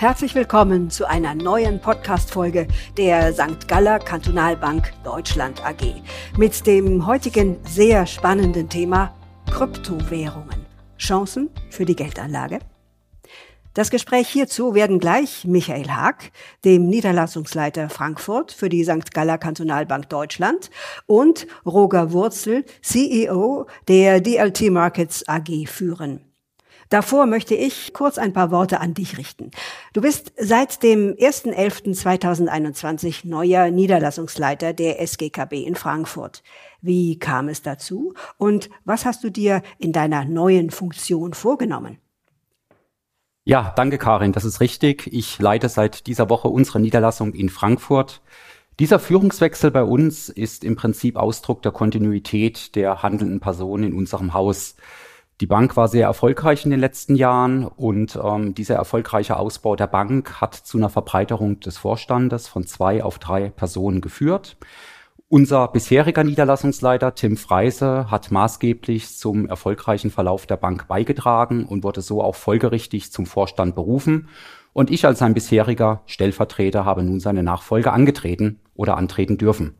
Herzlich willkommen zu einer neuen Podcast-Folge der St. Galler Kantonalbank Deutschland AG mit dem heutigen sehr spannenden Thema Kryptowährungen. Chancen für die Geldanlage? Das Gespräch hierzu werden gleich Michael Haag, dem Niederlassungsleiter Frankfurt für die St. Galler Kantonalbank Deutschland und Roger Wurzel, CEO der DLT Markets AG führen. Davor möchte ich kurz ein paar Worte an dich richten. Du bist seit dem 1.11.2021 neuer Niederlassungsleiter der SGKB in Frankfurt. Wie kam es dazu und was hast du dir in deiner neuen Funktion vorgenommen? Ja, danke Karin, das ist richtig. Ich leite seit dieser Woche unsere Niederlassung in Frankfurt. Dieser Führungswechsel bei uns ist im Prinzip Ausdruck der Kontinuität der handelnden Personen in unserem Haus. Die Bank war sehr erfolgreich in den letzten Jahren und ähm, dieser erfolgreiche Ausbau der Bank hat zu einer Verbreiterung des Vorstandes von zwei auf drei Personen geführt. Unser bisheriger Niederlassungsleiter Tim Freise hat maßgeblich zum erfolgreichen Verlauf der Bank beigetragen und wurde so auch folgerichtig zum Vorstand berufen. Und ich als sein bisheriger Stellvertreter habe nun seine Nachfolge angetreten oder antreten dürfen.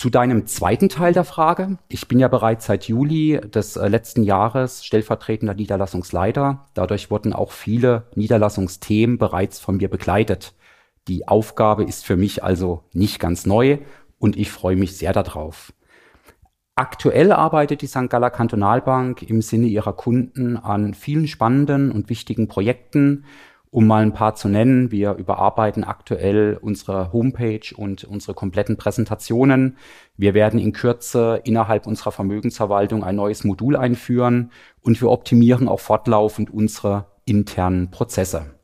Zu deinem zweiten Teil der Frage. Ich bin ja bereits seit Juli des äh, letzten Jahres stellvertretender Niederlassungsleiter. Dadurch wurden auch viele Niederlassungsthemen bereits von mir begleitet. Die Aufgabe ist für mich also nicht ganz neu und ich freue mich sehr darauf. Aktuell arbeitet die St. Galler Kantonalbank im Sinne ihrer Kunden an vielen spannenden und wichtigen Projekten, um mal ein paar zu nennen, wir überarbeiten aktuell unsere Homepage und unsere kompletten Präsentationen. Wir werden in Kürze innerhalb unserer Vermögensverwaltung ein neues Modul einführen und wir optimieren auch fortlaufend unsere internen Prozesse.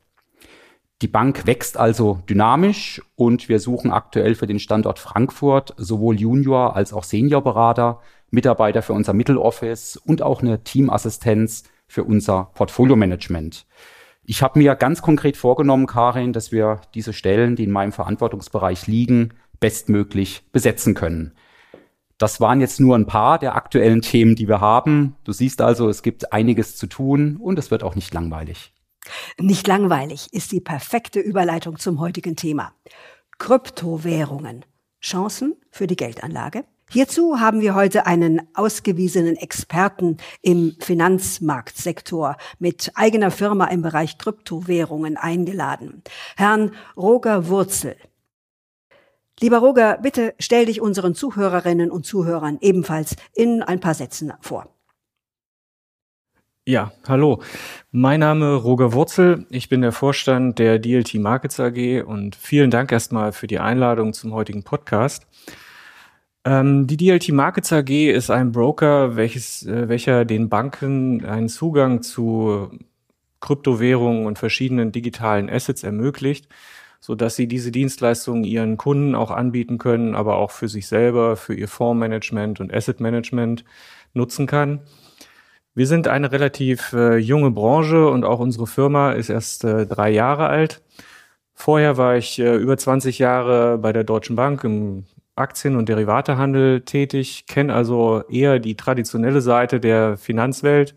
Die Bank wächst also dynamisch und wir suchen aktuell für den Standort Frankfurt sowohl Junior als auch Seniorberater, Mitarbeiter für unser Mitteloffice und auch eine Teamassistenz für unser Portfolio-Management. Ich habe mir ganz konkret vorgenommen, Karin, dass wir diese Stellen, die in meinem Verantwortungsbereich liegen, bestmöglich besetzen können. Das waren jetzt nur ein paar der aktuellen Themen, die wir haben. Du siehst also, es gibt einiges zu tun und es wird auch nicht langweilig. Nicht langweilig ist die perfekte Überleitung zum heutigen Thema. Kryptowährungen. Chancen für die Geldanlage? Hierzu haben wir heute einen ausgewiesenen Experten im Finanzmarktsektor mit eigener Firma im Bereich Kryptowährungen eingeladen, Herrn Roger Wurzel. Lieber Roger, bitte stell dich unseren Zuhörerinnen und Zuhörern ebenfalls in ein paar Sätzen vor. Ja, hallo. Mein Name Roger Wurzel. Ich bin der Vorstand der DLT Markets AG und vielen Dank erstmal für die Einladung zum heutigen Podcast. Ähm, die DLT Markets AG ist ein Broker, welches, äh, welcher den Banken einen Zugang zu Kryptowährungen und verschiedenen digitalen Assets ermöglicht, so dass sie diese Dienstleistungen ihren Kunden auch anbieten können, aber auch für sich selber, für ihr Fondsmanagement und Asset Management nutzen kann. Wir sind eine relativ äh, junge Branche und auch unsere Firma ist erst äh, drei Jahre alt. Vorher war ich äh, über 20 Jahre bei der Deutschen Bank im Aktien- und Derivatehandel tätig, kenne also eher die traditionelle Seite der Finanzwelt.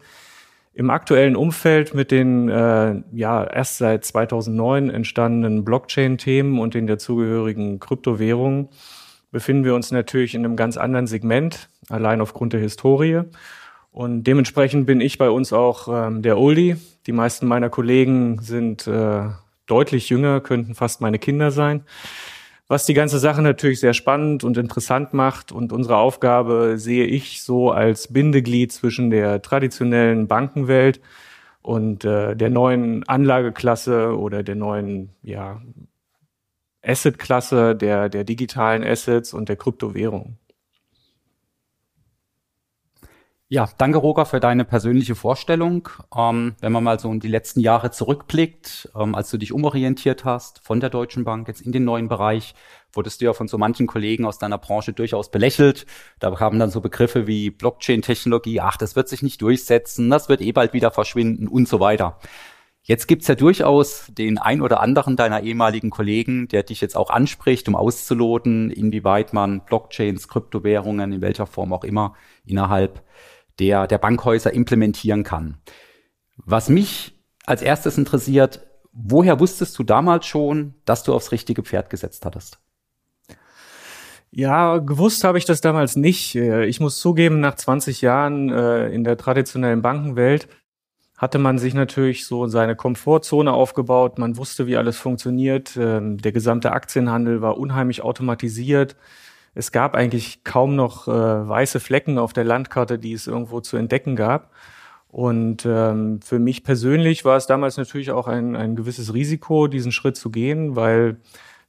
Im aktuellen Umfeld mit den äh, ja erst seit 2009 entstandenen Blockchain-Themen und den dazugehörigen Kryptowährungen befinden wir uns natürlich in einem ganz anderen Segment, allein aufgrund der Historie. Und dementsprechend bin ich bei uns auch ähm, der Oldie. Die meisten meiner Kollegen sind äh, deutlich jünger, könnten fast meine Kinder sein was die ganze Sache natürlich sehr spannend und interessant macht. Und unsere Aufgabe sehe ich so als Bindeglied zwischen der traditionellen Bankenwelt und äh, der neuen Anlageklasse oder der neuen ja, Assetklasse der, der digitalen Assets und der Kryptowährung. Ja, danke Roger für deine persönliche Vorstellung. Ähm, wenn man mal so in die letzten Jahre zurückblickt, ähm, als du dich umorientiert hast von der Deutschen Bank jetzt in den neuen Bereich, wurdest du ja von so manchen Kollegen aus deiner Branche durchaus belächelt. Da kamen dann so Begriffe wie Blockchain-Technologie, ach, das wird sich nicht durchsetzen, das wird eh bald wieder verschwinden und so weiter. Jetzt gibt's ja durchaus den ein oder anderen deiner ehemaligen Kollegen, der dich jetzt auch anspricht, um auszuloten, inwieweit man Blockchains, Kryptowährungen, in welcher Form auch immer, innerhalb der, der Bankhäuser implementieren kann. Was mich als erstes interessiert, woher wusstest du damals schon, dass du aufs richtige Pferd gesetzt hattest? Ja, gewusst habe ich das damals nicht. Äh, ich muss zugeben, nach 20 Jahren äh, in der traditionellen Bankenwelt hatte man sich natürlich so seine Komfortzone aufgebaut. Man wusste, wie alles funktioniert. Ähm, der gesamte Aktienhandel war unheimlich automatisiert. Es gab eigentlich kaum noch äh, weiße Flecken auf der Landkarte, die es irgendwo zu entdecken gab. Und ähm, für mich persönlich war es damals natürlich auch ein, ein gewisses Risiko, diesen Schritt zu gehen, weil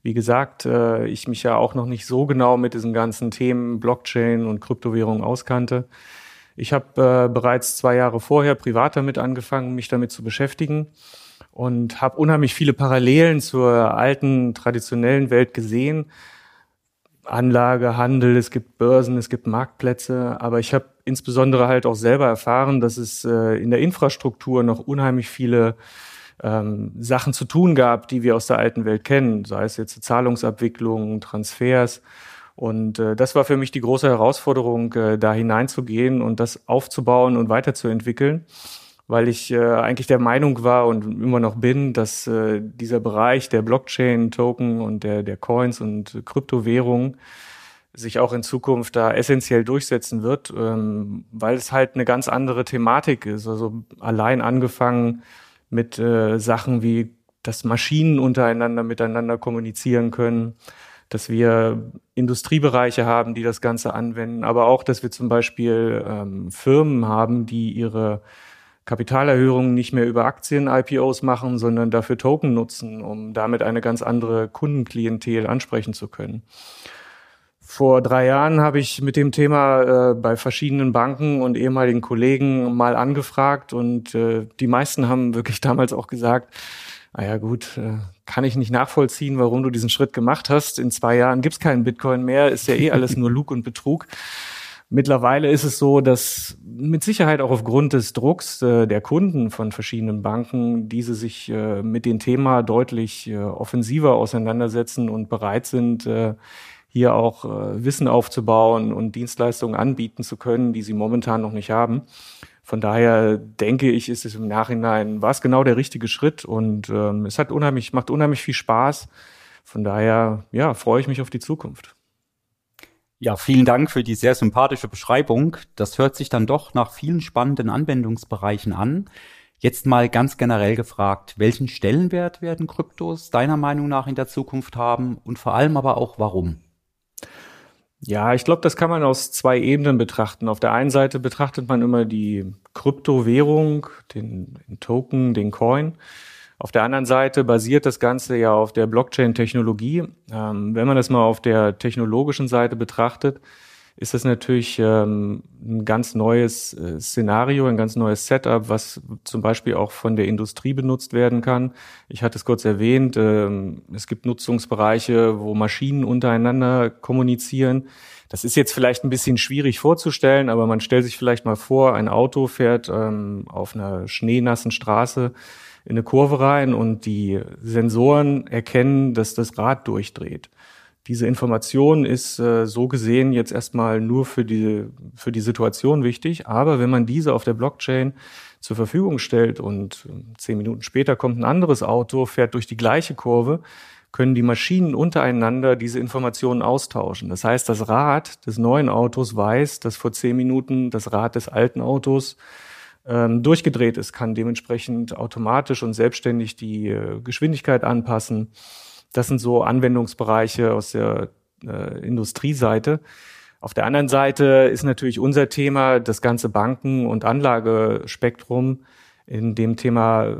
wie gesagt, äh, ich mich ja auch noch nicht so genau mit diesen ganzen Themen Blockchain und Kryptowährung auskannte. Ich habe äh, bereits zwei Jahre vorher privat damit angefangen, mich damit zu beschäftigen und habe unheimlich viele Parallelen zur alten traditionellen Welt gesehen. Anlage, Handel, es gibt Börsen, es gibt Marktplätze, aber ich habe insbesondere halt auch selber erfahren, dass es äh, in der Infrastruktur noch unheimlich viele ähm, Sachen zu tun gab, die wir aus der alten Welt kennen, sei es jetzt Zahlungsabwicklungen, Transfers. Und äh, das war für mich die große Herausforderung, äh, da hineinzugehen und das aufzubauen und weiterzuentwickeln, weil ich äh, eigentlich der Meinung war und immer noch bin, dass äh, dieser Bereich der Blockchain-Token und der, der Coins und Kryptowährungen sich auch in Zukunft da essentiell durchsetzen wird, ähm, weil es halt eine ganz andere Thematik ist. Also allein angefangen mit äh, Sachen wie, dass Maschinen untereinander miteinander kommunizieren können, dass wir Industriebereiche haben, die das Ganze anwenden, aber auch, dass wir zum Beispiel ähm, Firmen haben, die ihre Kapitalerhöhungen nicht mehr über Aktien-IPOs machen, sondern dafür Token nutzen, um damit eine ganz andere Kundenklientel ansprechen zu können. Vor drei Jahren habe ich mit dem Thema äh, bei verschiedenen Banken und ehemaligen Kollegen mal angefragt und äh, die meisten haben wirklich damals auch gesagt, ah ja gut, äh, kann ich nicht nachvollziehen, warum du diesen Schritt gemacht hast. In zwei Jahren gibt's keinen Bitcoin mehr, ist ja eh alles nur Lug und Betrug. Mittlerweile ist es so, dass mit Sicherheit auch aufgrund des Drucks äh, der Kunden von verschiedenen Banken diese sich äh, mit dem Thema deutlich äh, offensiver auseinandersetzen und bereit sind, hier auch Wissen aufzubauen und Dienstleistungen anbieten zu können, die sie momentan noch nicht haben. Von daher denke ich, ist es im Nachhinein, war es genau der richtige Schritt und ähm, es hat unheimlich, macht unheimlich viel Spaß. Von daher, ja, freue ich mich auf die Zukunft. Ja, vielen Dank für die sehr sympathische Beschreibung. Das hört sich dann doch nach vielen spannenden Anwendungsbereichen an. Jetzt mal ganz generell gefragt, welchen Stellenwert werden Kryptos deiner Meinung nach in der Zukunft haben und vor allem aber auch warum? Ja, ich glaube, das kann man aus zwei Ebenen betrachten. Auf der einen Seite betrachtet man immer die Kryptowährung, den, den Token, den Coin. Auf der anderen Seite basiert das Ganze ja auf der Blockchain-Technologie. Ähm, wenn man das mal auf der technologischen Seite betrachtet, ist das natürlich ähm, ein ganz neues äh, Szenario, ein ganz neues Setup, was zum Beispiel auch von der Industrie benutzt werden kann. Ich hatte es kurz erwähnt, ähm, es gibt Nutzungsbereiche, wo Maschinen untereinander kommunizieren. Das ist jetzt vielleicht ein bisschen schwierig vorzustellen, aber man stellt sich vielleicht mal vor, ein Auto fährt ähm, auf einer schneenassen Straße in eine Kurve rein und die Sensoren erkennen, dass das Rad durchdreht. Diese Information ist äh, so gesehen jetzt erstmal nur für die, für die Situation wichtig, aber wenn man diese auf der Blockchain zur Verfügung stellt und äh, zehn Minuten später kommt ein anderes Auto, fährt durch die gleiche Kurve, können die Maschinen untereinander diese Informationen austauschen. Das heißt, das Rad des neuen Autos weiß, dass vor zehn Minuten das Rad des alten Autos ähm, durchgedreht ist, kann dementsprechend automatisch und selbstständig die äh, Geschwindigkeit anpassen das sind so Anwendungsbereiche aus der äh, Industrieseite. Auf der anderen Seite ist natürlich unser Thema das ganze Banken- und Anlagespektrum in dem Thema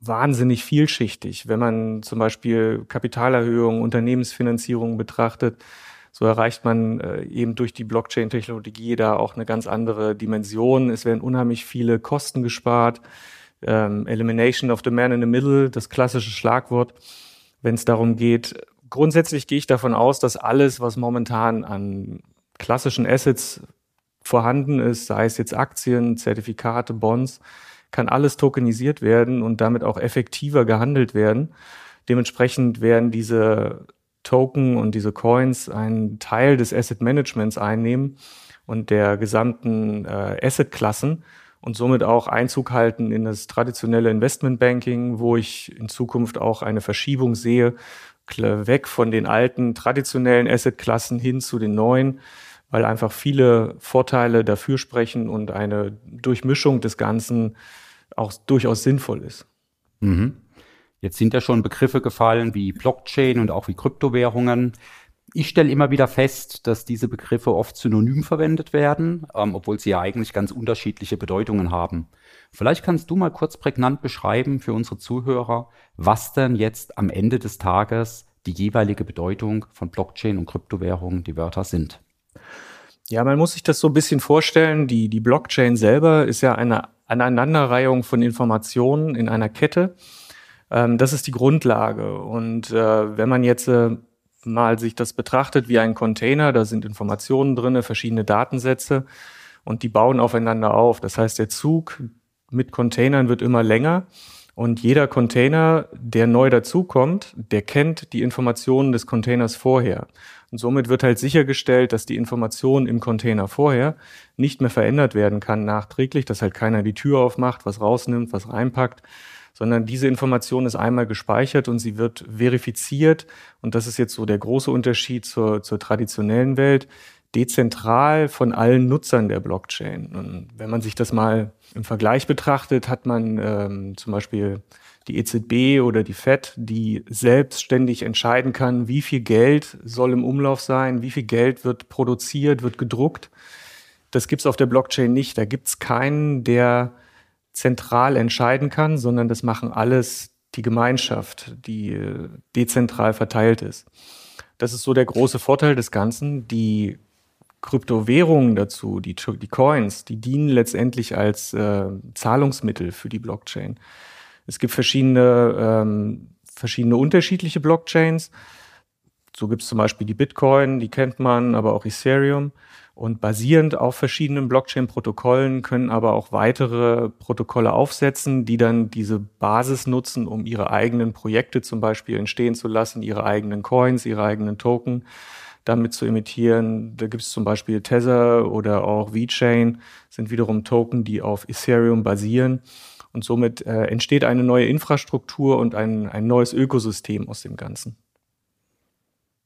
wahnsinnig vielschichtig. Wenn man zum Beispiel Kapitalerhöhungen, Unternehmensfinanzierung betrachtet, so erreicht man äh, eben durch die Blockchain-Technologie da auch eine ganz andere Dimension. Es werden unheimlich viele Kosten gespart. Ähm, Elimination of the man in the middle, das klassische Schlagwort wenn es darum geht. Grundsätzlich gehe ich davon aus, dass alles, was momentan an klassischen Assets vorhanden ist, sei es jetzt Aktien, Zertifikate, Bonds, kann alles tokenisiert werden und damit auch effektiver gehandelt werden. Dementsprechend werden diese Token und diese Coins einen Teil des Asset Managements einnehmen und der gesamten äh, Asset-Klassen und somit auch Einzug halten in das traditionelle Investmentbanking, wo ich in Zukunft auch eine Verschiebung sehe, weg von den alten traditionellen Assetklassen hin zu den neuen, weil einfach viele Vorteile dafür sprechen und eine Durchmischung des Ganzen auch durchaus sinnvoll ist. Mhm. Jetzt sind ja schon Begriffe gefallen wie Blockchain und auch wie Kryptowährungen. Ich stelle immer wieder fest, dass diese Begriffe oft synonym verwendet werden, ähm, obwohl sie ja eigentlich ganz unterschiedliche Bedeutungen haben. Vielleicht kannst du mal kurz prägnant beschreiben für unsere Zuhörer, was denn jetzt am Ende des Tages die jeweilige Bedeutung von Blockchain und Kryptowährungen, die Wörter sind. Ja, man muss sich das so ein bisschen vorstellen. Die, die Blockchain selber ist ja eine Aneinanderreihung von Informationen in einer Kette. Ähm, das ist die Grundlage. Und äh, wenn man jetzt äh, mal sich das betrachtet wie ein Container, da sind Informationen drin, verschiedene Datensätze und die bauen aufeinander auf. Das heißt, der Zug mit Containern wird immer länger und jeder Container, der neu dazukommt, der kennt die Informationen des Containers vorher. Und somit wird halt sichergestellt, dass die Information im Container vorher nicht mehr verändert werden kann nachträglich, dass halt keiner die Tür aufmacht, was rausnimmt, was reinpackt, sondern diese Information ist einmal gespeichert und sie wird verifiziert. Und das ist jetzt so der große Unterschied zur, zur traditionellen Welt dezentral von allen Nutzern der Blockchain. Und wenn man sich das mal im Vergleich betrachtet, hat man ähm, zum Beispiel die EZB oder die FED, die selbstständig entscheiden kann, wie viel Geld soll im Umlauf sein, wie viel Geld wird produziert, wird gedruckt. Das gibt's auf der Blockchain nicht. Da gibt's keinen, der zentral entscheiden kann, sondern das machen alles die Gemeinschaft, die äh, dezentral verteilt ist. Das ist so der große Vorteil des Ganzen. Die Kryptowährungen dazu, die, die Coins, die dienen letztendlich als äh, Zahlungsmittel für die Blockchain. Es gibt verschiedene, ähm, verschiedene unterschiedliche Blockchains. So gibt es zum Beispiel die Bitcoin, die kennt man, aber auch Ethereum. Und basierend auf verschiedenen Blockchain-Protokollen können aber auch weitere Protokolle aufsetzen, die dann diese Basis nutzen, um ihre eigenen Projekte zum Beispiel entstehen zu lassen, ihre eigenen Coins, ihre eigenen Token damit zu imitieren. Da gibt es zum Beispiel Tether oder auch VeChain, sind wiederum Token, die auf Ethereum basieren. Und somit äh, entsteht eine neue Infrastruktur und ein, ein neues Ökosystem aus dem Ganzen.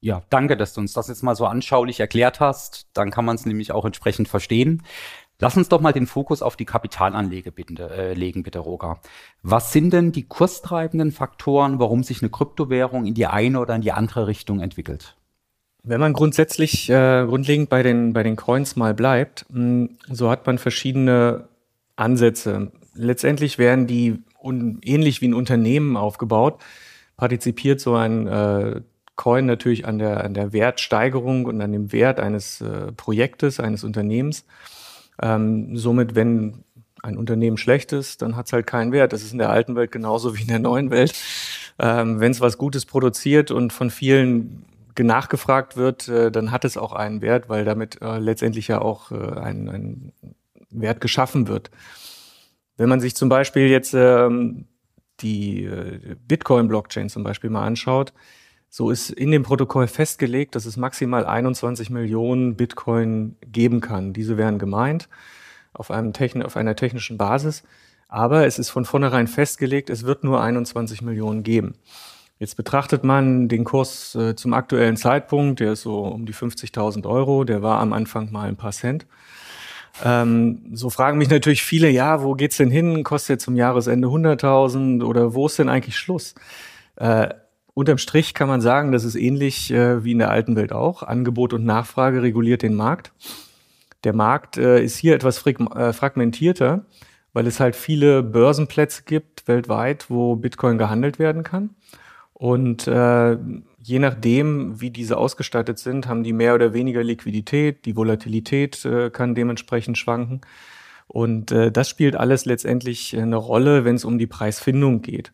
Ja, danke, dass du uns das jetzt mal so anschaulich erklärt hast. Dann kann man es nämlich auch entsprechend verstehen. Lass uns doch mal den Fokus auf die Kapitalanlege bitte, äh, legen, bitte, Roger. Was sind denn die kurstreibenden Faktoren, warum sich eine Kryptowährung in die eine oder in die andere Richtung entwickelt? Wenn man grundsätzlich äh, grundlegend bei den, bei den Coins mal bleibt, mh, hm, so hat man verschiedene Ansätze. Letztendlich werden die un, ähnlich wie ein Unternehmen aufgebaut. Partizipiert so ein äh, Coin natürlich an der, an der Wertsteigerung und an dem Wert eines äh, Projektes, eines Unternehmens. Ähm, somit, wenn ein Unternehmen schlecht ist, dann hat es halt keinen Wert. Das ist in der alten Welt genauso wie in der neuen Welt. Ähm, wenn es was Gutes produziert und von vielen nachgefragt wird, äh, dann hat es auch einen Wert, weil damit äh, letztendlich ja auch äh, ein, ein Wert geschaffen wird. Wenn man sich zum Beispiel jetzt ähm, die äh, Bitcoin-Blockchain zum Beispiel mal anschaut, so ist in dem Protokoll festgelegt, dass es maximal 21 Millionen Bitcoin geben kann. Diese wären gemeint auf, einem Techn auf einer technischen Basis. Aber es ist von vornherein festgelegt, es wird nur 21 Millionen geben. Jetzt betrachtet man den Kurs äh, zum aktuellen Zeitpunkt, der ist so um die 50.000 Euro, der war am Anfang mal ein paar Cent. Ähm, so fragen mich natürlich viele, ja, wo geht's denn hin? Kostet jetzt zum Jahresende 100.000 oder wo ist denn eigentlich Schluss? Äh, unterm Strich kann man sagen, das ist ähnlich äh, wie in der alten Welt auch. Angebot und Nachfrage reguliert den Markt. Der Markt äh, ist hier etwas äh, fragmentierter, weil es halt viele Börsenplätze gibt weltweit, wo Bitcoin gehandelt werden kann. Und äh, je nachdem, wie diese ausgestattet sind, haben die mehr oder weniger Liquidität. Die Volatilität äh, kann dementsprechend schwanken. Und äh, das spielt alles letztendlich eine Rolle, wenn es um die Preisfindung geht.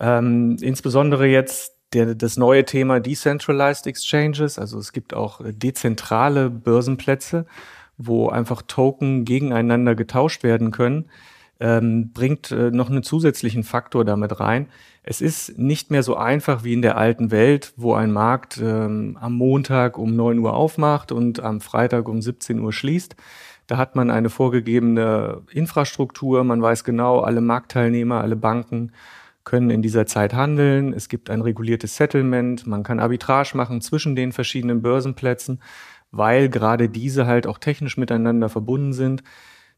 Ähm, insbesondere jetzt der, das neue Thema Decentralized Exchanges. Also es gibt auch dezentrale Börsenplätze, wo einfach Token gegeneinander getauscht werden können ähm, bringt äh, noch einen zusätzlichen Faktor damit rein. Es ist nicht mehr so einfach wie in der alten Welt, wo ein Markt ähm, am Montag um 9 Uhr aufmacht und am Freitag um 17 Uhr schließt. Da hat man eine vorgegebene Infrastruktur, man weiß genau, alle Marktteilnehmer, alle Banken können in dieser Zeit handeln. Es gibt ein reguliertes Settlement, man kann Arbitrage machen zwischen den verschiedenen Börsenplätzen, weil gerade diese halt auch technisch miteinander verbunden sind.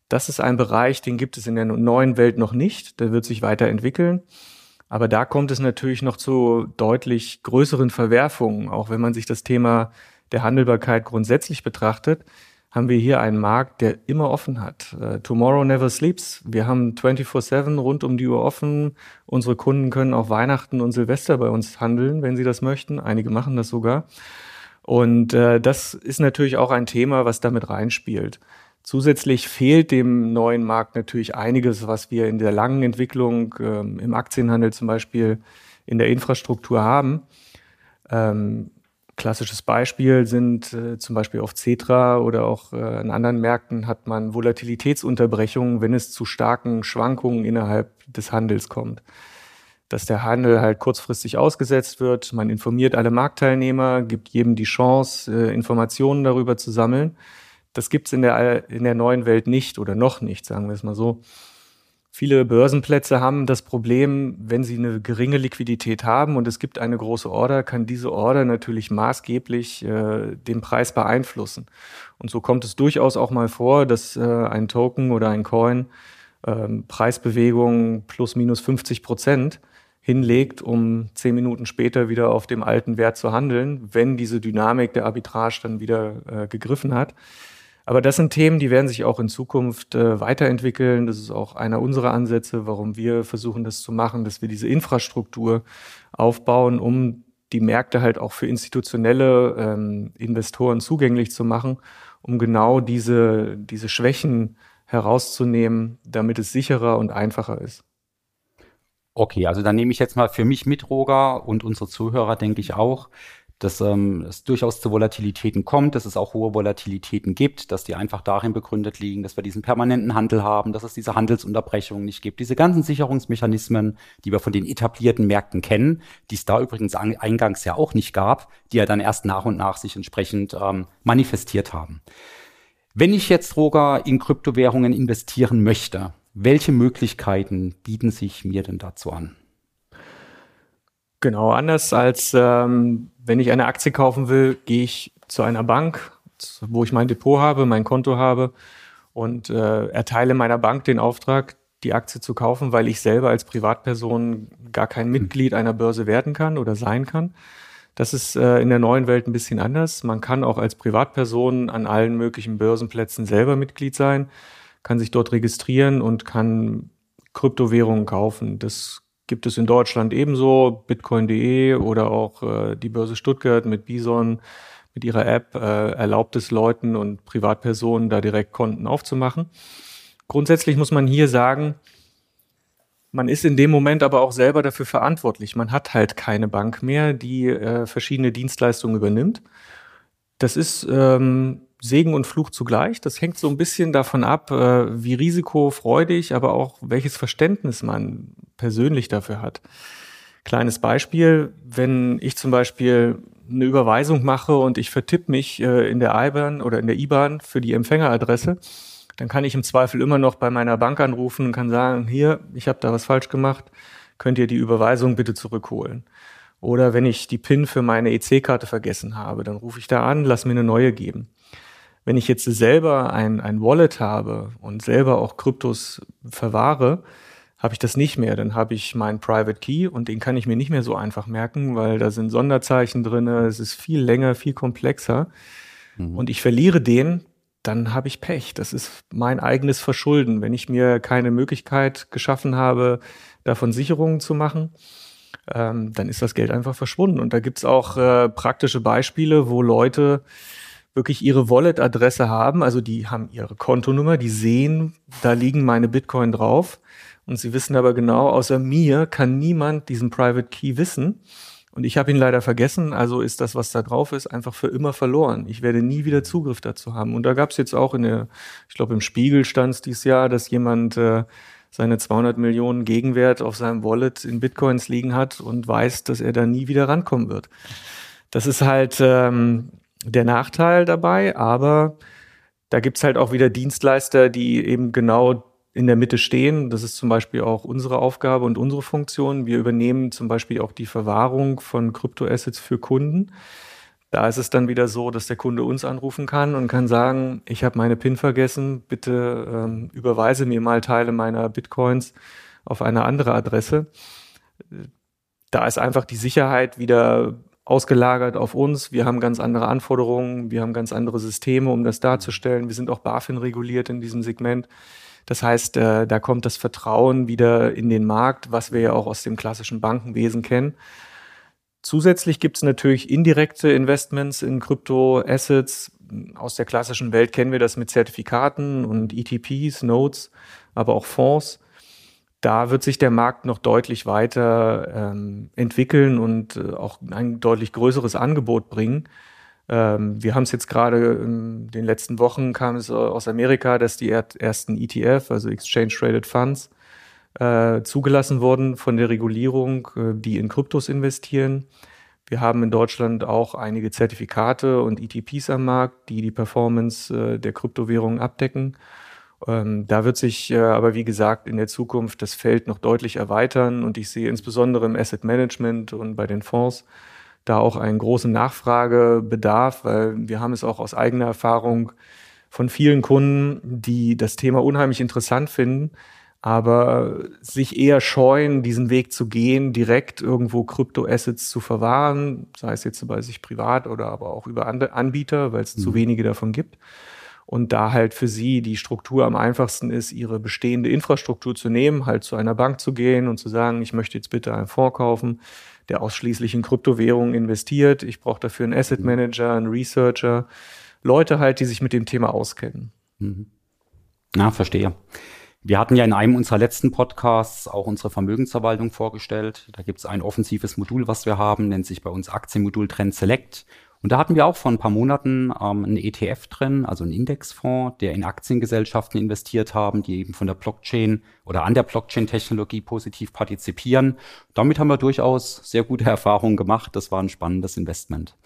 Das ist ein Bereich, den gibt es in der neuen Welt noch nicht. Der wird sich weiterentwickeln. Aber da kommt es natürlich noch zu deutlich größeren Verwerfungen. Auch wenn man sich das Thema der Handelbarkeit grundsätzlich betrachtet, haben wir hier einen Markt, der immer offen hat. Uh, tomorrow never sleeps. Wir haben 24-7 rund um die Uhr offen. Unsere Kunden können auch Weihnachten und Silvester bei uns handeln, wenn sie das möchten. Einige machen das sogar. Und äh, das ist natürlich auch ein Thema, was damit reinspielt. Zusätzlich fehlt dem neuen Markt natürlich einiges, was wir in der langen Entwicklung ähm, im Aktienhandel zum Beispiel in der Infrastruktur haben. Ähm, klassisches Beispiel sind äh, zum Beispiel auf Cetra oder auch äh, an anderen Märkten hat man Volatilitätsunterbrechungen, wenn es zu starken Schwankungen innerhalb des Handels kommt. Dass der Handel halt kurzfristig ausgesetzt wird, man informiert alle Marktteilnehmer, gibt jedem die Chance, äh, Informationen darüber zu sammeln. Das gibt's in der, in der neuen Welt nicht oder noch nicht, sagen wir es mal so. Viele Börsenplätze haben das Problem, wenn sie eine geringe Liquidität haben und es gibt eine große Order, kann diese Order natürlich maßgeblich äh, den Preis beeinflussen. Und so kommt es durchaus auch mal vor, dass äh, ein Token oder ein Coin äh, Preisbewegungen plus minus 50 Prozent hinlegt, um zehn Minuten später wieder auf dem alten Wert zu handeln, wenn diese Dynamik der Arbitrage dann wieder äh, gegriffen hat. Aber das sind Themen, die werden sich auch in Zukunft äh, weiterentwickeln. Das ist auch einer unserer Ansätze, warum wir versuchen, das zu machen, dass wir diese Infrastruktur aufbauen, um die Märkte halt auch für institutionelle ähm, Investoren zugänglich zu machen, um genau diese, diese Schwächen herauszunehmen, damit es sicherer und einfacher ist. Okay, also dann nehme ich jetzt mal für mich mit, Roger, und unsere Zuhörer, denke ich auch, dass ähm, es durchaus zu Volatilitäten kommt, dass es auch hohe Volatilitäten gibt, dass die einfach darin begründet liegen, dass wir diesen permanenten Handel haben, dass es diese Handelsunterbrechungen nicht gibt. Diese ganzen Sicherungsmechanismen, die wir von den etablierten Märkten kennen, die es da übrigens eingangs ja auch nicht gab, die ja dann erst nach und nach sich entsprechend ähm, manifestiert haben. Wenn ich jetzt, Roger, in Kryptowährungen investieren möchte, welche Möglichkeiten bieten sich mir denn dazu an? Genau, anders als ähm, wenn ich eine Aktie kaufen will, gehe ich zu einer Bank, wo ich mein Depot habe, mein Konto habe und äh, erteile meiner Bank den Auftrag, die Aktie zu kaufen, weil ich selber als Privatperson gar kein Mitglied einer Börse werden kann oder sein kann. Das ist äh, in der neuen Welt ein bisschen anders. Man kann auch als Privatperson an allen möglichen Börsenplätzen selber Mitglied sein, kann sich dort registrieren und kann Kryptowährungen kaufen. Das gibt es in Deutschland ebenso, bitcoin.de oder auch äh, die Börse Stuttgart mit Bison mit ihrer App äh, erlaubt es Leuten und Privatpersonen da direkt Konten aufzumachen. Grundsätzlich muss man hier sagen, man ist in dem Moment aber auch selber dafür verantwortlich. Man hat halt keine Bank mehr, die äh, verschiedene Dienstleistungen übernimmt. Das ist ähm, Segen und Fluch zugleich. Das hängt so ein bisschen davon ab, äh, wie risikofreudig, aber auch welches Verständnis man persönlich dafür hat. Kleines Beispiel, wenn ich zum Beispiel eine Überweisung mache und ich vertippe mich äh, in der IBAN oder in der IBAN für die Empfängeradresse, dann kann ich im Zweifel immer noch bei meiner Bank anrufen und kann sagen, hier, ich habe da was falsch gemacht, könnt ihr die Überweisung bitte zurückholen. Oder wenn ich die PIN für meine EC-Karte vergessen habe, dann rufe ich da an, lass mir eine neue geben. Wenn ich jetzt selber ein, ein Wallet habe und selber auch Kryptos verwahre, habe ich das nicht mehr. Dann habe ich meinen Private Key und den kann ich mir nicht mehr so einfach merken, weil da sind Sonderzeichen drin, es ist viel länger, viel komplexer. Mhm. Und ich verliere den, dann habe ich Pech. Das ist mein eigenes Verschulden. Wenn ich mir keine Möglichkeit geschaffen habe, davon Sicherungen zu machen, ähm, dann ist das Geld einfach verschwunden. Und da gibt's auch äh, praktische Beispiele, wo Leute wirklich ihre Wallet-Adresse haben, also die haben ihre Kontonummer, die sehen, da liegen meine Bitcoin drauf und sie wissen aber genau, außer mir kann niemand diesen Private Key wissen. Und ich habe ihn leider vergessen, also ist das, was da drauf ist, einfach für immer verloren. Ich werde nie wieder Zugriff dazu haben. Und da gab es jetzt auch in der, ich glaube im Spiegel stand es dieses Jahr, dass jemand äh, seine 200 Millionen Gegenwert auf seinem Wallet in Bitcoins liegen hat und weiß, dass er da nie wieder rankommen wird. Das ist halt ähm, der Nachteil dabei, aber Da gibt's halt auch wieder Dienstleister, die eben genau in der Mitte stehen. Das ist zum Beispiel auch unsere Aufgabe und unsere Funktion. Wir übernehmen zum Beispiel auch die Verwahrung von Kryptoassets für Kunden. Da ist es dann wieder so, dass der Kunde uns anrufen kann und kann sagen, ich habe meine PIN vergessen, bitte ähm, überweise mir mal Teile meiner Bitcoins auf eine andere Adresse. Da ist einfach die Sicherheit wieder ausgelagert auf uns. Wir haben ganz andere Anforderungen, wir haben ganz andere Systeme, um das darzustellen. Wir sind auch BaFin reguliert in diesem Segment. Das heißt, äh, da kommt das Vertrauen wieder in den Markt, was wir ja auch aus dem klassischen Bankenwesen kennen. Zusätzlich gibt es natürlich indirekte Investments in Kryptoassets. Aus der klassischen Welt kennen wir das mit Zertifikaten und ETPs, Notes, aber auch Fonds. Da wird sich der Markt noch deutlich weiter ähm, entwickeln und äh, auch ein deutlich größeres Angebot bringen. Ähm, wir haben es jetzt gerade in den letzten Wochen kam es aus Amerika, dass die ersten ETF, also Exchange Traded Funds, äh, zugelassen wurden von der Regulierung, äh, die in Kryptos investieren. Wir haben in Deutschland auch einige Zertifikate und ETPs am Markt, die die Performance äh, der Kryptowährungen abdecken. Ähm, da wird sich äh, aber, wie gesagt, in der Zukunft das Feld noch deutlich erweitern und ich sehe insbesondere im Asset Management und bei den Fonds da auch einen großen Nachfragebedarf, weil wir haben es auch aus eigener Erfahrung von vielen Kunden, die das Thema unheimlich interessant finden, aber sich eher scheuen, diesen Weg zu gehen, direkt irgendwo Kryptoassets zu verwahren, sei es jetzt bei sich privat oder aber auch über andere Anbieter, weil es mhm. zu wenige davon gibt. Und da halt für sie die Struktur am einfachsten ist, ihre bestehende Infrastruktur zu nehmen, halt zu einer Bank zu gehen und zu sagen, ich möchte jetzt bitte einen Fonds kaufen, der ausschließlich in Kryptowährungen investiert. Ich brauche dafür einen Asset mhm. Manager, einen Researcher, Leute halt, die sich mit dem Thema auskennen. Mhm. Na, verstehe. Wir hatten ja in einem unserer letzten Podcasts auch unsere Vermögensverwaltung vorgestellt. Da gibt es ein offensives Modul, was wir haben, nennt sich bei uns Aktienmodul Trend Select. Und da hatten wir auch vor ein paar Monaten ähm, einen ETF drin, also einen Indexfonds, der in Aktiengesellschaften investiert haben, die eben von der Blockchain oder an der Blockchain-Technologie positiv partizipieren. Damit haben wir durchaus sehr gute Erfahrungen gemacht. Das war ein spannendes Investment.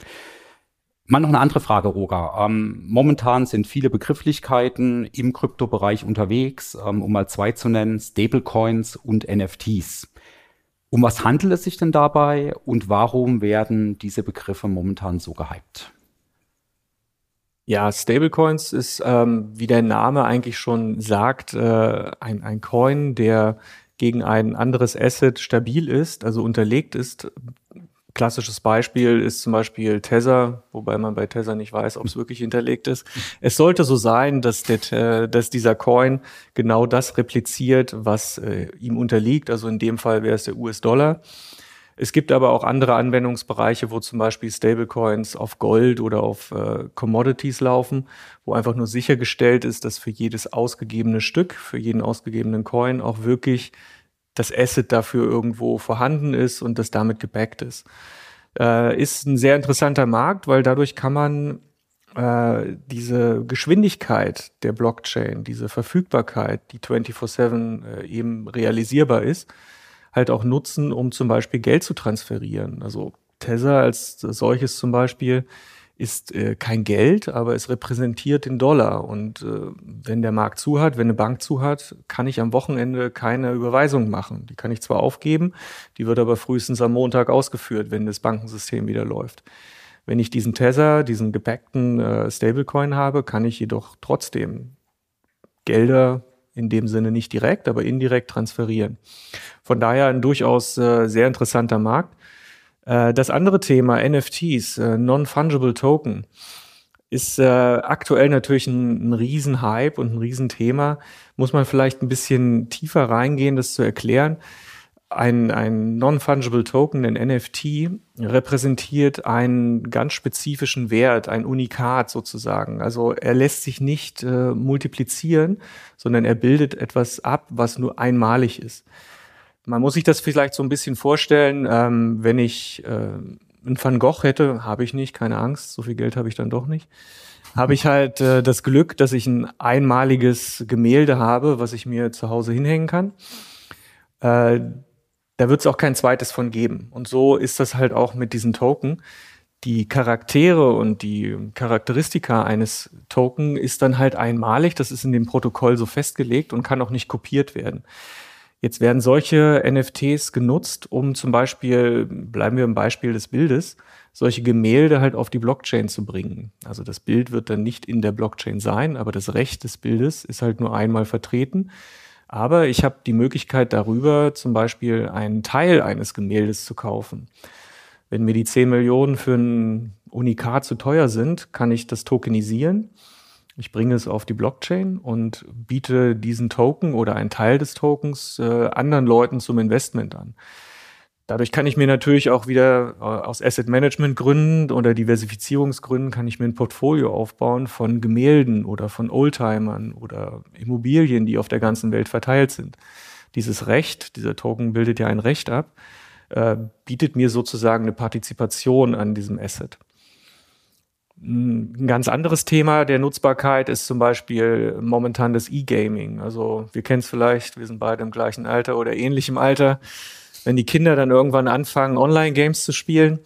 Mal noch eine andere Frage, Roger. Ähm, momentan sind viele Begrifflichkeiten im Kryptobereich unterwegs, ähm, um mal zwei zu nennen, Stablecoins und NFTs. Um was handelt es sich denn dabei und warum werden diese Begriffe momentan so gehypt? Ja, Stablecoins ist, ähm, wie der Name eigentlich schon sagt, äh, ein, ein Coin, der gegen ein anderes Asset stabil ist, also unterlegt ist, Klassisches Beispiel ist zum Beispiel Tether, wobei man bei Tether nicht weiß, ob es wirklich hinterlegt ist. Es sollte so sein, dass, der, dass dieser Coin genau das repliziert, was äh, ihm unterliegt. Also in dem Fall wäre es der US-Dollar. Es gibt aber auch andere Anwendungsbereiche, wo zum Beispiel Stablecoins auf Gold oder auf äh, Commodities laufen, wo einfach nur sichergestellt ist, dass für jedes ausgegebene Stück, für jeden ausgegebenen Coin auch wirklich das Asset dafür irgendwo vorhanden ist und das damit gebackt ist. Äh, ist ein sehr interessanter Markt, weil dadurch kann man äh, diese Geschwindigkeit der Blockchain, diese Verfügbarkeit, die 24-7 äh, eben realisierbar ist, halt auch nutzen, um zum Beispiel Geld zu transferieren. Also Tether als solches zum Beispiel ist äh, kein Geld, aber es repräsentiert den Dollar. Und äh, wenn der Markt zu hat, wenn eine Bank zu hat, kann ich am Wochenende keine Überweisung machen. Die kann ich zwar aufgeben, die wird aber frühestens am Montag ausgeführt, wenn das Bankensystem wieder läuft. Wenn ich diesen Tether, diesen gepackten äh, Stablecoin habe, kann ich jedoch trotzdem Gelder in dem Sinne nicht direkt, aber indirekt transferieren. Von daher ein durchaus äh, sehr interessanter Markt. Äh, das andere Thema, NFTs, äh, Non-Fungible Token, ist äh, aktuell natürlich ein, ein Riesenhype und ein Riesenthema. Muss man vielleicht ein bisschen tiefer reingehen, das zu erklären. Ein, ein Non-Fungible Token, ein NFT, repräsentiert einen ganz spezifischen Wert, ein Unikat sozusagen. Also er lässt sich nicht äh, multiplizieren, sondern er bildet etwas ab, was nur einmalig ist. Man muss sich das vielleicht so ein bisschen vorstellen, ähm, wenn ich äh, einen Van Gogh hätte, habe ich nicht, keine Angst, so viel Geld habe ich dann doch nicht. Habe ich halt äh, das Glück, dass ich ein einmaliges Gemälde habe, was ich mir zu Hause hinhängen kann. Äh, da wird es auch kein zweites von geben. Und so ist das halt auch mit diesen Token. Die Charaktere und die Charakteristika eines Token ist dann halt einmalig. Das ist in dem Protokoll so festgelegt und kann auch nicht kopiert werden. Jetzt werden solche NFTs genutzt, um zum Beispiel, bleiben wir im Beispiel des Bildes, solche Gemälde halt auf die Blockchain zu bringen. Also das Bild wird dann nicht in der Blockchain sein, aber das Recht des Bildes ist halt nur einmal vertreten. Aber ich habe die Möglichkeit darüber zum Beispiel einen Teil eines Gemäldes zu kaufen. Wenn mir die 10 Millionen für ein Unikat zu teuer sind, kann ich das tokenisieren. Ich bringe es auf die Blockchain und biete diesen Token oder einen Teil des Tokens äh, anderen Leuten zum Investment an. Dadurch kann ich mir natürlich auch wieder äh, aus Asset Management Gründen oder Diversifizierungsgründen kann ich mir ein Portfolio aufbauen von Gemälden oder von Oldtimern oder Immobilien, die auf der ganzen Welt verteilt sind. Dieses Recht, dieser Token bildet ja ein Recht ab, äh, bietet mir sozusagen eine Partizipation an diesem Asset. Ein ganz anderes Thema der Nutzbarkeit ist zum Beispiel momentan das E-Gaming. Also wir kennen es vielleicht, wir sind beide im gleichen Alter oder ähnlichem Alter wenn die Kinder dann irgendwann anfangen, Online-Games zu spielen,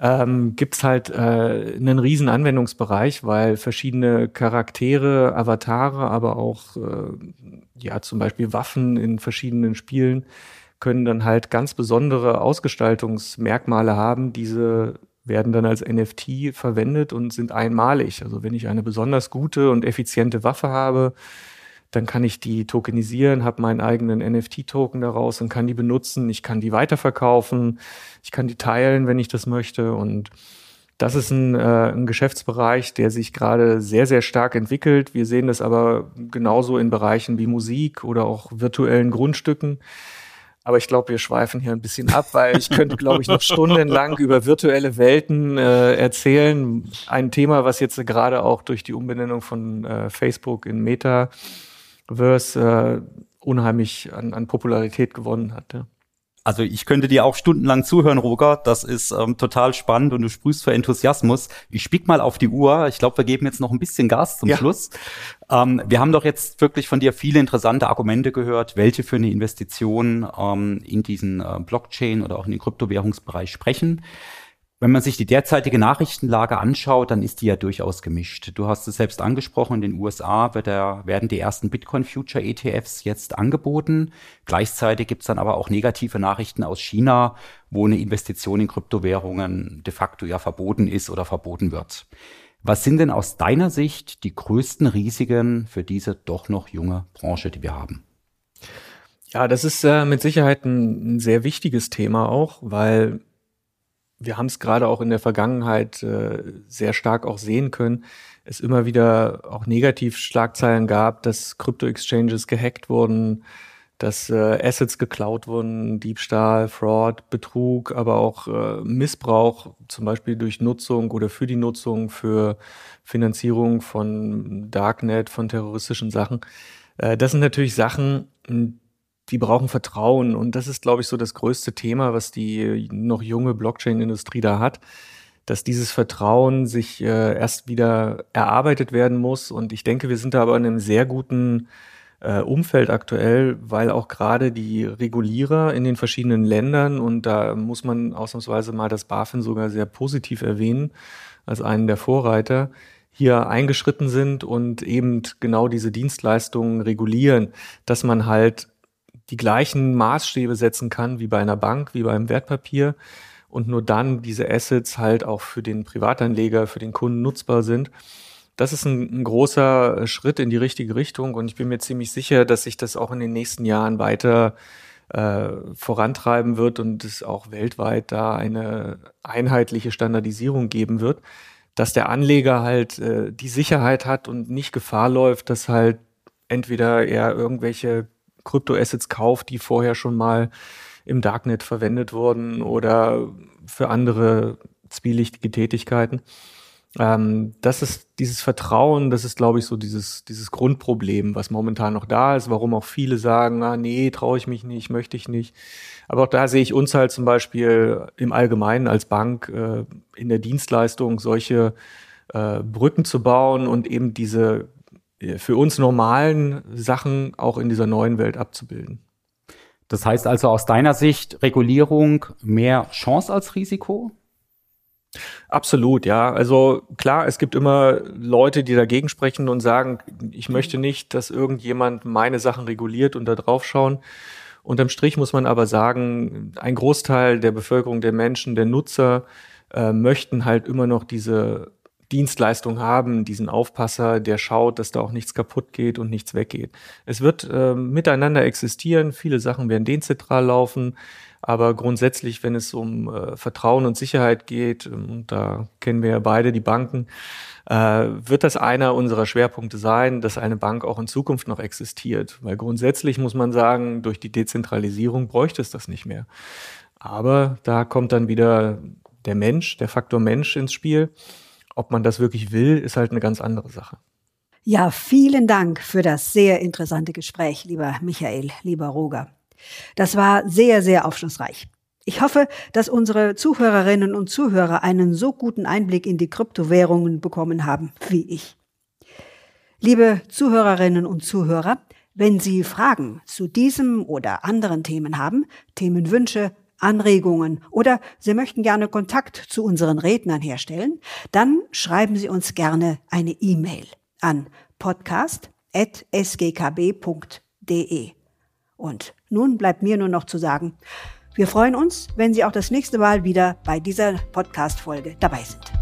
ähm, gibt halt äh, einen riesen Anwendungsbereich, weil verschiedene Charaktere, Avatare, aber auch äh, ja zum Beispiel Waffen in verschiedenen Spielen können dann halt ganz besondere Ausgestaltungsmerkmale haben. Diese werden dann als NFT verwendet und sind einmalig. Also wenn ich eine besonders gute und effiziente Waffe habe, dann kann ich die tokenisieren, habe meinen eigenen NFT-Token daraus und kann die benutzen. Ich kann die weiterverkaufen, ich kann die teilen, wenn ich das möchte. Und das ist ein, äh, ein Geschäftsbereich, der sich gerade sehr, sehr stark entwickelt. Wir sehen das aber genauso in Bereichen wie Musik oder auch virtuellen Grundstücken. Aber ich glaube, wir schweifen hier ein bisschen ab, weil ich könnte, glaube ich, noch stundenlang über virtuelle Welten äh, erzählen. Ein Thema, was jetzt gerade auch durch die Umbenennung von äh, Facebook in Meta Verse äh, unheimlich an, an Popularität gewonnen hat. Ja. Also ich könnte dir auch stundenlang zuhören, Roger. Das ist ähm, total spannend und du sprühst für Enthusiasmus. Ich spick mal auf die Uhr. Ich glaube, wir geben jetzt noch ein bisschen Gas zum ja. Schluss. Ähm, wir haben doch jetzt wirklich von dir viele interessante Argumente gehört, welche für eine Investition ähm, in diesen äh, Blockchain oder auch in den Kryptowährungsbereich sprechen. Wenn man sich die derzeitige Nachrichtenlage anschaut, dann ist die ja durchaus gemischt. Du hast es selbst angesprochen, in den USA der, werden die ersten Bitcoin Future ETFs jetzt angeboten. Gleichzeitig gibt es dann aber auch negative Nachrichten aus China, wo eine Investition in Kryptowährungen de facto ja verboten ist oder verboten wird. Was sind denn aus deiner Sicht die größten Risiken für diese doch noch junge Branche, die wir haben? Ja, das ist äh, mit Sicherheit ein, ein sehr wichtiges Thema auch, weil wir haben es gerade auch in der Vergangenheit äh, sehr stark auch sehen können, es immer wieder auch Negativschlagzeilen gab, dass Krypto-Exchanges gehackt wurden, dass äh, Assets geklaut wurden, Diebstahl, Fraud, Betrug, aber auch äh, Missbrauch, zum Beispiel durch Nutzung oder für die Nutzung, für Finanzierung von Darknet, von terroristischen Sachen. Äh, das sind natürlich Sachen, die brauchen Vertrauen. Und das ist, glaube ich, so das größte Thema, was die noch junge Blockchain-Industrie da hat, dass dieses Vertrauen sich äh, erst wieder erarbeitet werden muss. Und ich denke, wir sind da aber in einem sehr guten äh, Umfeld aktuell, weil auch gerade die Regulierer in den verschiedenen Ländern, und da muss man ausnahmsweise mal das BaFin sogar sehr positiv erwähnen, als einen der Vorreiter, hier eingeschritten sind und eben genau diese Dienstleistungen regulieren, dass man halt die gleichen Maßstäbe setzen kann wie bei einer Bank, wie beim Wertpapier und nur dann diese Assets halt auch für den Privatanleger, für den Kunden nutzbar sind. Das ist ein, ein, großer Schritt in die richtige Richtung und ich bin mir ziemlich sicher, dass sich das auch in den nächsten Jahren weiter äh, vorantreiben wird und es auch weltweit da eine einheitliche Standardisierung geben wird, dass der Anleger halt äh, die Sicherheit hat und nicht Gefahr läuft, dass halt entweder er irgendwelche Kryptoassets kauft, die vorher schon mal im Darknet verwendet wurden oder für andere zwielichtige Tätigkeiten. Ähm, das ist dieses Vertrauen, das ist, glaube ich, so dieses, dieses Grundproblem, was momentan noch da ist, warum auch viele sagen, ah, nee, traue ich mich nicht, möchte ich nicht. Aber auch da sehe ich uns halt zum Beispiel im Allgemeinen als Bank äh, in der Dienstleistung solche äh, Brücken zu bauen und eben diese für uns normalen Sachen auch in dieser neuen Welt abzubilden. Das heißt also aus deiner Sicht Regulierung mehr Chance als Risiko? Absolut, ja. Also klar, es gibt immer Leute, die dagegen sprechen und sagen, ich möchte nicht, dass irgendjemand meine Sachen reguliert und da drauf schauen. Unterm Strich muss man aber sagen, ein Großteil der Bevölkerung, der Menschen, der Nutzer äh, möchten halt immer noch diese Dienstleistung haben, diesen Aufpasser, der schaut, dass da auch nichts kaputt geht und nichts weggeht. Es wird äh, miteinander existieren, viele Sachen werden dezentral laufen, aber grundsätzlich, wenn es um äh, Vertrauen und Sicherheit geht, ähm, und da kennen wir ja beide die Banken, äh, wird das einer unserer Schwerpunkte sein, dass eine Bank auch in Zukunft noch existiert. Weil grundsätzlich muss man sagen, durch die Dezentralisierung bräuchte es das nicht mehr. Aber da kommt dann wieder der Mensch, der Faktor Mensch ins Spiel. Ob man das wirklich will, ist halt eine ganz andere Sache. Ja, vielen Dank für das sehr interessante Gespräch, lieber Michael, lieber Roger. Das war sehr, sehr aufschlussreich. Ich hoffe, dass unsere Zuhörerinnen und Zuhörer einen so guten Einblick in die Kryptowährungen bekommen haben wie ich. Liebe Zuhörerinnen und Zuhörer, wenn Sie Fragen zu diesem oder anderen Themen haben, Themenwünsche, Anregungen oder Sie möchten gerne Kontakt zu unseren Rednern herstellen, dann schreiben Sie uns gerne eine E-Mail an podcast.sgkb.de. Und nun bleibt mir nur noch zu sagen, wir freuen uns, wenn Sie auch das nächste Mal wieder bei dieser Podcast-Folge dabei sind.